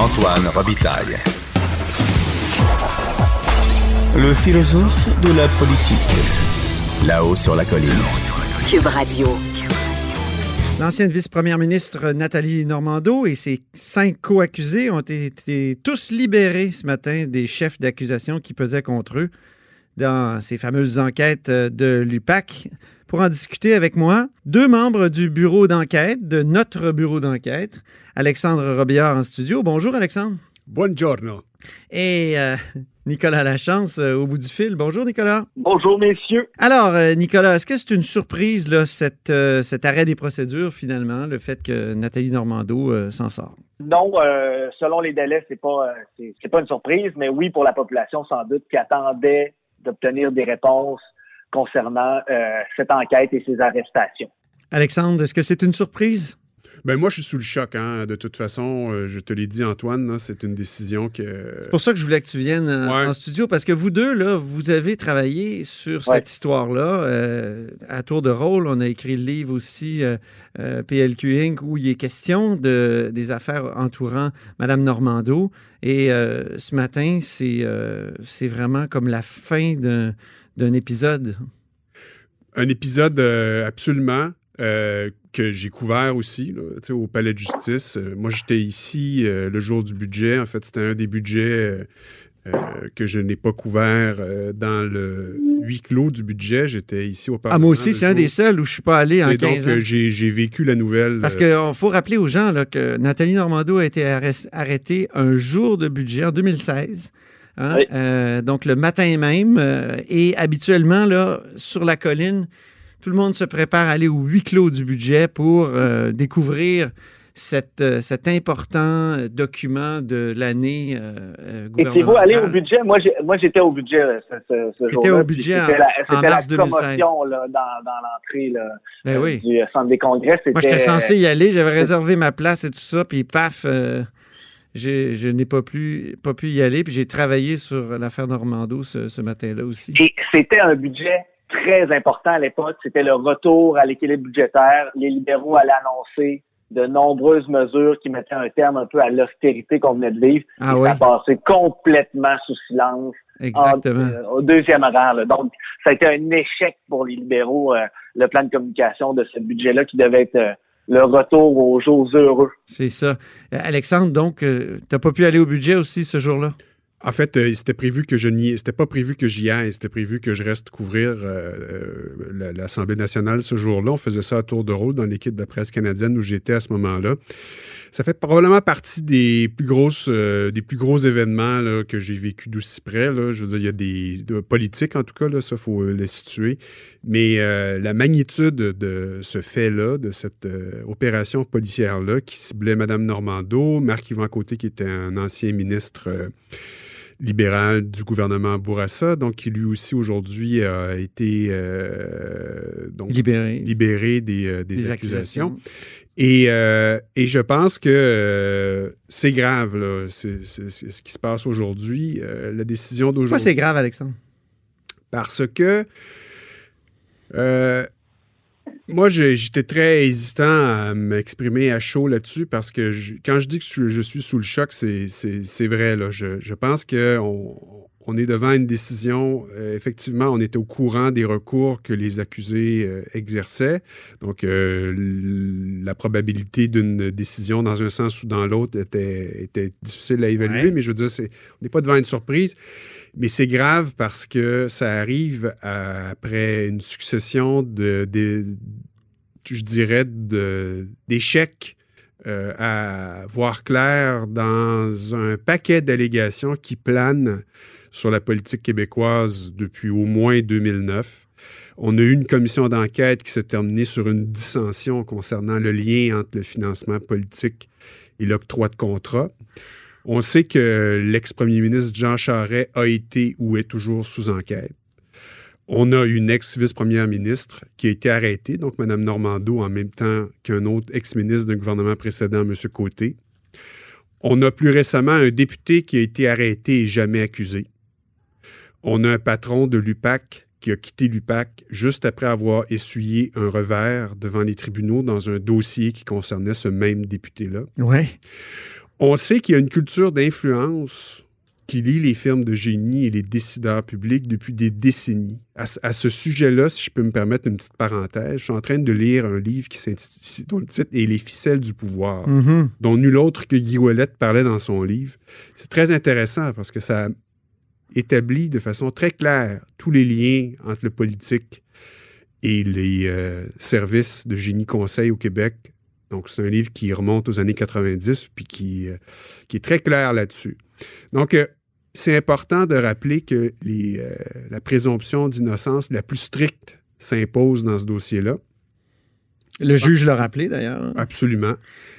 Antoine Robitaille. Le philosophe de la politique. Là-haut sur la colline. Cube Radio. L'ancienne vice-première ministre Nathalie Normando et ses cinq co-accusés ont été tous libérés ce matin des chefs d'accusation qui pesaient contre eux dans ces fameuses enquêtes de l'UPAC. Pour en discuter avec moi, deux membres du bureau d'enquête, de notre bureau d'enquête, Alexandre Robillard en studio. Bonjour Alexandre. Buongiorno. Et euh, Nicolas Lachance euh, au bout du fil. Bonjour Nicolas. Bonjour messieurs. Alors euh, Nicolas, est-ce que c'est une surprise là, cette, cet arrêt des procédures finalement, le fait que Nathalie Normando s'en sort? Non, selon les délais, c'est pas c'est pas une surprise, mais oui pour la population sans doute qui attendait d'obtenir des réponses concernant cette enquête et ces arrestations. Alexandre, est-ce que c'est une surprise? Ben moi, je suis sous le choc. Hein. De toute façon, euh, je te l'ai dit, Antoine, c'est une décision que. C'est pour ça que je voulais que tu viennes euh, en studio, parce que vous deux, là, vous avez travaillé sur cette histoire-là. Euh, à tour de rôle, on a écrit le livre aussi, PLQ Inc., où il est question de, des affaires entourant Mme Normando. Et ce matin, c'est c'est vraiment comme la fin d'un épisode? Un épisode absolument. Euh, que j'ai couvert aussi au palais de justice. Euh, moi, j'étais ici euh, le jour du budget. En fait, c'était un des budgets que je n'ai pas couvert dans le huis clos du budget. J'étais ici au Parlement. Ah, moi aussi, c'est un des seuls où je ne suis pas allé en Et 15 donc, j'ai vécu la nouvelle. Parce qu'il faut rappeler aux gens là, que Nathalie Normando a été arrêtée un jour de budget en 2016. Hein, donc, le matin même. et habituellement, là, sur la colline, tout le monde se prépare à aller au huis clos du budget pour euh, découvrir cette, euh, cet important document de l'année euh, gouvernementale. Et c'est vous aller au budget? Moi, j'étais au budget ce, ce, jour-là. au budget en, en, mars la promotion là, dans, dans l'entrée ben oui. du centre des congrès. Moi, j'étais censé y aller. J'avais réservé ma place et tout ça. Puis paf, je n'ai pas, pas pu y aller. Puis j'ai travaillé sur l'affaire Normando ce, ce matin-là aussi. Et c'était un budget très important à l'époque, c'était le retour à l'équilibre budgétaire. Les libéraux allaient annoncer de nombreuses mesures qui mettaient un terme un peu à l'austérité qu'on venait de vivre. Ah et ça passait complètement sous silence. Exactement. Euh, au deuxième rang. Donc, ça a été un échec pour les libéraux, euh, le plan de communication de ce budget-là qui devait être euh, le retour aux jours heureux. C'est ça. Alexandre, donc, tu n'as pas pu aller au budget aussi ce jour-là? En fait, euh, c'était prévu que je n'y, c'était pas prévu que j'y aille, c'était prévu que je reste couvrir euh, euh, l'Assemblée nationale ce jour-là. On faisait ça à tour de rôle dans l'équipe de la presse canadienne où j'étais à ce moment-là. Ça fait probablement partie des plus grosses, des plus gros événements que j'ai vécu d'aussi près. Je veux dire, il y a des de, politiques en tout cas, ça faut les situer. Mais la magnitude de ce fait-là, de cette opération policière-là, qui ciblait Mme Normando, Marc-Yvan Côté, qui était un ancien ministre libéral du gouvernement Bourassa, donc qui lui aussi aujourd'hui a été euh, donc, libéré, libéré des, euh, des, accusations. Et, euh, et, je pense que c'est grave, là, c'est, ce qui se passe aujourd'hui, la décision d'aujourd'hui. Pourquoi c'est grave, Alexandre? Parce que moi, j'étais très hésitant à m'exprimer à chaud là-dessus parce que quand je dis que je, suis sous le choc, c'est vrai. Là. Je, je pense qu'on on est devant une décision. Euh, effectivement, on était au courant des recours que les accusés euh, exerçaient. Donc, euh, la probabilité d'une décision dans un sens ou dans l'autre était, était, difficile à évaluer, mais je veux dire, on n'est pas devant une surprise. Mais c'est grave parce que ça arrive après une succession de, je dirais, d'échecs à voir clair dans un paquet d'allégations qui planent sur la politique québécoise depuis au moins 2009. On a eu une commission d'enquête qui s'est terminée sur une dissension concernant le lien entre le financement politique et l'octroi de contrats. On sait que l'ex-premier ministre Jean Charest a été ou est toujours sous enquête. On a une ex-vice-première ministre qui a été arrêtée, donc Mme Normando, en même temps qu'un autre ex-ministre d'un gouvernement précédent, M. Côté. On a plus récemment un député qui a été arrêté et jamais accusé. On a un patron de l'UPAC qui a quitté l'UPAC juste après avoir essuyé un revers devant les tribunaux dans un dossier qui concernait ce même député-là. Ouais. on sait qu'il y a une culture d'influence qui lie les firmes de génie et les décideurs publics depuis des décennies. À, ce sujet-là, si je peux me permettre une petite parenthèse, je suis en train de lire un livre qui dont le titre est Les ficelles du pouvoir, mm-hmm. dont nul autre que Guy Ouellet parlait dans son livre. C'est très intéressant parce que ça établit de façon très claire tous les liens entre le politique et les euh, services de génie conseil au Québec. Donc, c'est un livre qui remonte aux années 90 puis qui, euh, qui est très clair là-dessus. Donc, euh, c'est important de rappeler que les, la présomption d'innocence la plus stricte s'impose dans ce dossier-là. Le juge l'a rappelé d'ailleurs. Absolument.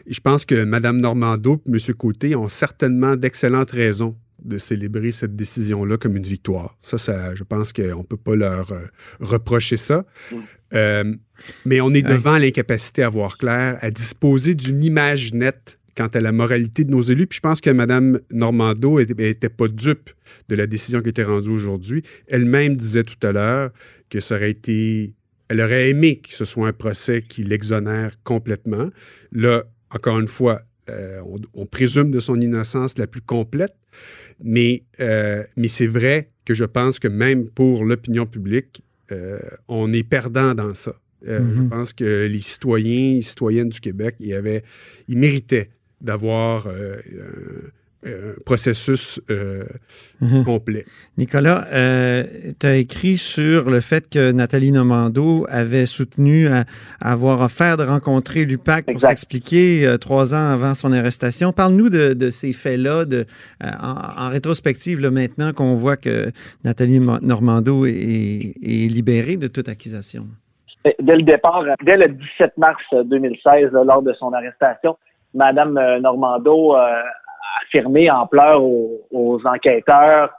Et je pense que Mme Normando et M. Côté ont certainement d'excellentes raisons de célébrer cette décision-là comme une victoire. Ça, ça je pense qu'on ne peut pas leur euh, reprocher ça. Mm. Euh, mais on est devant l'incapacité à voir clair, à disposer d'une image nette quant à la moralité de nos élus. Puis je pense que Mme Normando n'était pas dupe de la décision qui a été rendue aujourd'hui. Elle-même disait tout à l'heure que ça aurait été... Elle aurait aimé que ce soit un procès qui l'exonère complètement. Là, encore une fois, euh, on, présume de son innocence la plus complète, mais, euh, mais c'est vrai que je pense que même pour l'opinion publique, euh, on est perdant dans ça. Je mm-hmm. pense que les citoyens et citoyennes du Québec, ils, avaient, ils méritaient d'avoir un processus euh, mhm. complet. Nicolas, euh, tu as écrit sur le fait que Nathalie Nomando avait soutenu à, avoir offert de rencontrer l'UPAC pour s'expliquer euh, trois ans avant son arrestation. Parle-nous de, ces faits-là en, rétrospective, là, maintenant qu'on voit que Nathalie Normando est, est, libérée de toute accusation. Dès le départ, dès le 17 mars 2016, lors de son arrestation, Madame Normando affirmé en pleurs aux, enquêteurs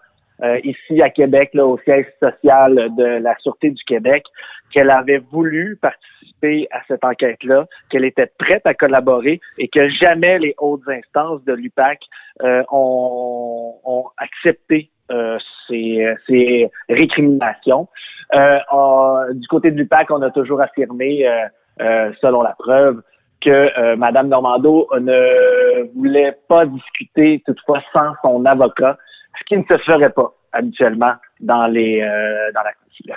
euh, ici à Québec, là, au siège social de la Sûreté du Québec, qu'elle avait voulu participer à cette enquête-là, qu'elle était prête à collaborer et que jamais les hautes instances de l'UPAC euh, ont, ont, accepté euh, ces, ces, récriminations. du côté de l'UPAC, on a toujours affirmé, selon la preuve, que euh, Mme Normando ne voulait pas discuter toutefois sans son avocat, ce qui ne se ferait pas habituellement dans les euh, dans la,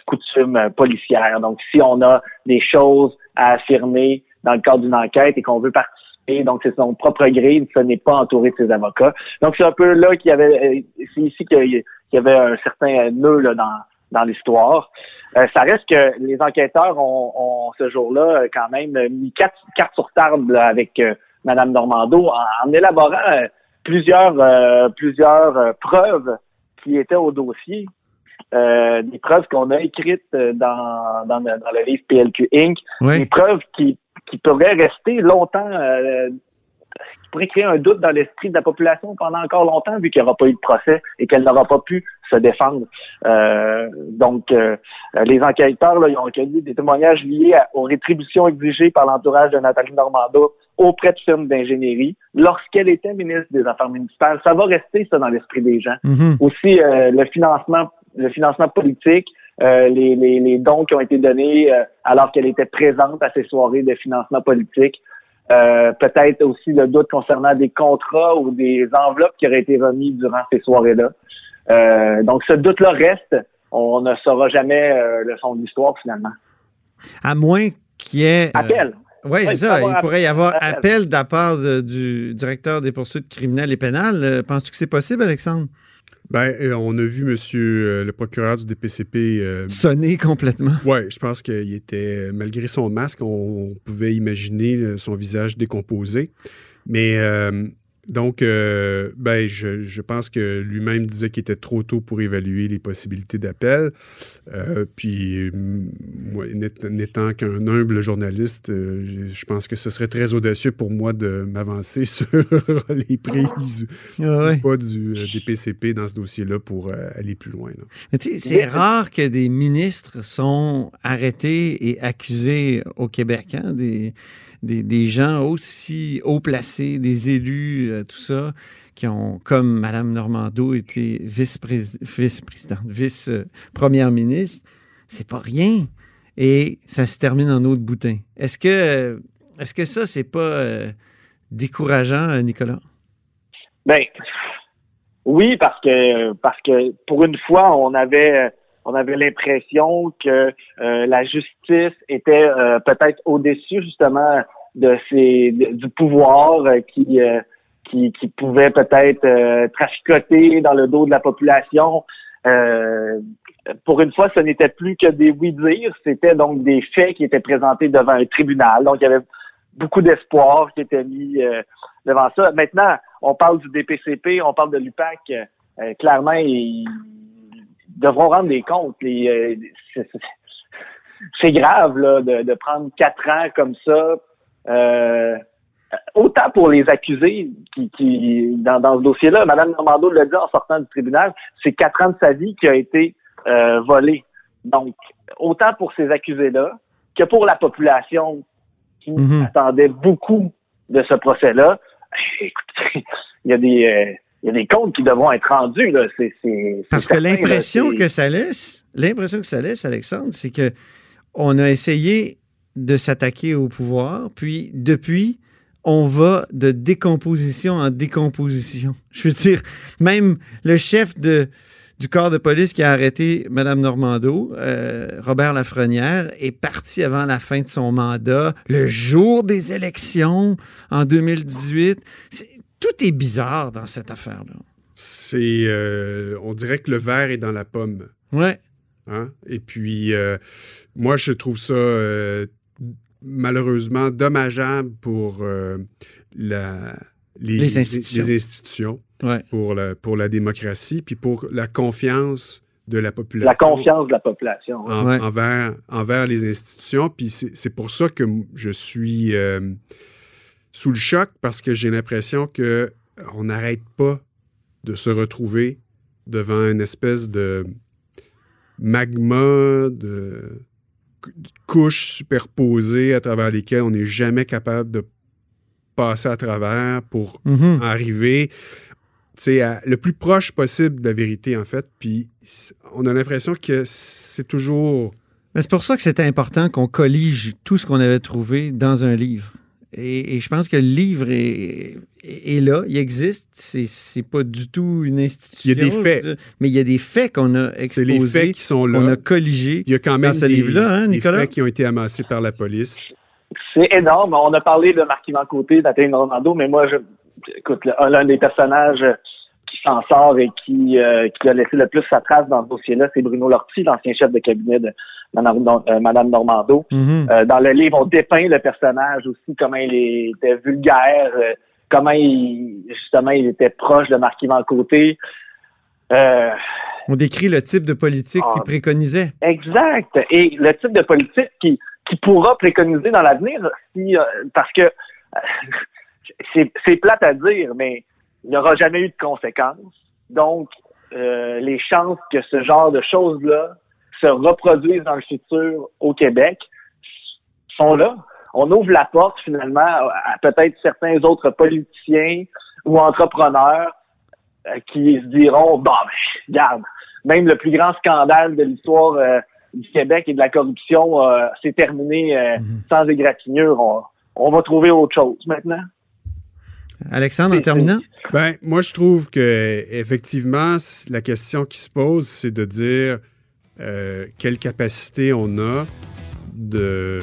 coutume policière. Donc, si on a des choses à affirmer dans le cadre d'une enquête et qu'on veut participer, donc c'est son propre gré, ce n'est pas entouré de ses avocats. Donc, c'est un peu là qu'il y avait, euh, c'est ici qu'il y avait un certain nœud là, dans dans l'histoire. Euh, ça reste que les enquêteurs ont, ce jour-là euh, quand même mis quatre cartes sur table avec euh, Madame Normando en, élaborant plusieurs plusieurs preuves qui étaient au dossier. des preuves qu'on a écrites dans, dans, le, livre PLQ Inc. Des preuves qui, qui pourraient rester longtemps qui pourraient créer un doute dans l'esprit de la population pendant encore longtemps, vu qu'il n'y aura pas eu de procès et qu'elle n'aura pas pu se défendre. Euh, donc, euh, les enquêteurs, là, ils ont recueilli des témoignages liés aux rétributions exigées par l'entourage de Nathalie Normando auprès de firmes d'ingénierie lorsqu'elle était ministre des Affaires municipales. Ça va rester ça dans l'esprit des gens. Mm-hmm. Aussi, euh, le financement, le financement politique, les, les, les, dons qui ont été donnés alors qu'elle était présente à ces soirées de financement politique. Euh, peut-être aussi le doute concernant des contrats ou des enveloppes qui auraient été remises durant ces soirées-là. Euh, donc, ce doute-là reste. On ne saura jamais euh, le fond de l'histoire, finalement. À moins qu'il y ait... Appel. Oui, c'est ça. Il pourrait y avoir appel, de la part du directeur des poursuites criminelles et pénales. Penses-tu que c'est possible, Alexandre? Ben, euh, on a vu monsieur euh, le procureur du DPCP euh, sonner complètement. Oui, je pense qu'il était, malgré son masque, on, pouvait imaginer son visage décomposé. Mais donc, euh, ben, je, pense que lui-même disait qu'il était trop tôt pour évaluer les possibilités d'appel. Euh, puis, moi, n'étant qu'un humble journaliste, euh, je pense que ce serait très audacieux pour moi de m'avancer sur les prises ah pas du DPCP dans ce dossier-là pour aller plus loin. C'est rare que des ministres sont arrêtés et accusés au Québec. Hein, des des, gens aussi haut placés, des élus, euh, tout ça, qui ont, comme Mme Normando, été vice-présidente, vice-première ministre. C'est pas rien. Et ça se termine en eau de boutin. Est-ce que, est-ce que ça, c'est pas euh, décourageant, Nicolas? Ben oui, parce que parce que pour une fois, on avait on avait l'impression que euh, la justice était euh, peut-être au-dessus justement de ces du pouvoir euh, qui, qui, pouvait peut-être traficoter dans le dos de la population. pour une fois, ce n'était plus que des oui-dire, c'était donc des faits qui étaient présentés devant un tribunal. Donc, il y avait beaucoup d'espoir qui était mis devant ça. Maintenant, on parle du DPCP, on parle de l'UPAC. clairement, il, devront rendre des comptes. Euh, c'est grave là, de, prendre quatre ans comme ça. Euh, autant pour les accusés qui, qui dans, dans ce dossier-là, Mme Normando l'a dit en sortant du tribunal, c'est quatre ans de sa vie qui a été euh, volé. Donc, autant pour ces accusés-là que pour la population qui mhm. attendait beaucoup de ce procès-là. Écoutez, il y a des euh, il y a des comptes qui devront être rendus. Là. Parce que l'impression que ça laisse, l'impression que ça laisse, Alexandre, c'est que on a essayé de s'attaquer au pouvoir, puis depuis, on va de décomposition en décomposition. Je veux dire, même le chef de, du corps de police qui a arrêté Mme Normando, euh, Robert Lafrenière, est parti avant la fin de son mandat, le jour des élections en 2018 tout est bizarre dans cette affaire-là. C'est. Euh, on dirait que le verre est dans la pomme. Ouais. Hein? Et puis, euh, moi, je trouve ça malheureusement dommageable pour la, les, institutions, pour, la, pour la démocratie, puis pour la confiance de la population. La confiance de la population. envers, envers les institutions. Puis c'est pour ça que je suis sous le choc parce que j'ai l'impression que on n'arrête pas de se retrouver devant une espèce de magma, de couches superposées à travers lesquelles on n'est jamais capable de passer à travers pour mm-hmm. arriver à, le plus proche possible de la vérité, en fait. Puis on a l'impression que c'est toujours... C'est pour ça que c'était important qu'on collige tout ce qu'on avait trouvé dans un livre. Et, je pense que le livre est, là, il existe. C'est pas du tout une institution. Il y a des faits. mais il y a des faits qu'on a exposés. les faits qui sont là. Qu'on a colligés. Il y a quand même ce livre-là, hein, Nicolas? Des faits qui ont été amassés par la police. C'est énorme. On a parlé de Marc-Yvan Côté, Nathalie Normando, mais moi, je, écoute, l'un des personnages s'en sort et qui, euh, qui a laissé le plus sa trace dans ce dossier-là, c'est Bruno Lortie, l'ancien chef de cabinet de, Madame, Normando. Mhm. Euh, dans le livre, on dépeint le personnage aussi, comment il était vulgaire, euh, comment il, justement, il était proche de Côté. Euh, on décrit le type de politique qu'il ah. préconisait. Exact. Et le type de politique qui, qui pourra préconiser dans l'avenir, si, parce que c'est plate à dire, mais il n'y aura jamais eu de conséquences. Donc, les chances que ce genre de choses-là se reproduisent dans le futur au Québec sont là. On ouvre la porte finalement à peut-être certains autres politiciens ou entrepreneurs euh, qui se diront bon, ben, regarde, même le plus grand scandale de l'histoire euh, du Québec et de la corruption euh, s'est terminé mhm. sans égratignure. On, on, va trouver autre chose maintenant. Alexandre, en terminant? Ben, moi, je trouve que effectivement, la question qui se pose, c'est de dire euh, quelle capacité on a de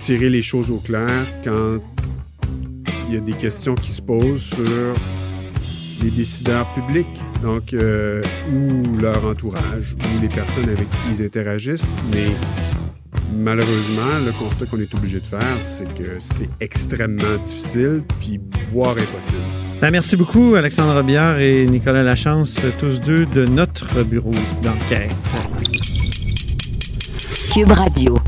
tirer les choses au clair quand il y a des questions qui se posent sur les décideurs publics, donc euh, ou leur entourage, ou les personnes avec qui ils interagissent. Mais malheureusement, le constat qu'on est obligé de faire, c'est que c'est extrêmement difficile, puis voire impossible. Ben, merci beaucoup, Alexandre Robillard et Nicolas Lachance, tous deux de notre bureau d'enquête. Cube Radio.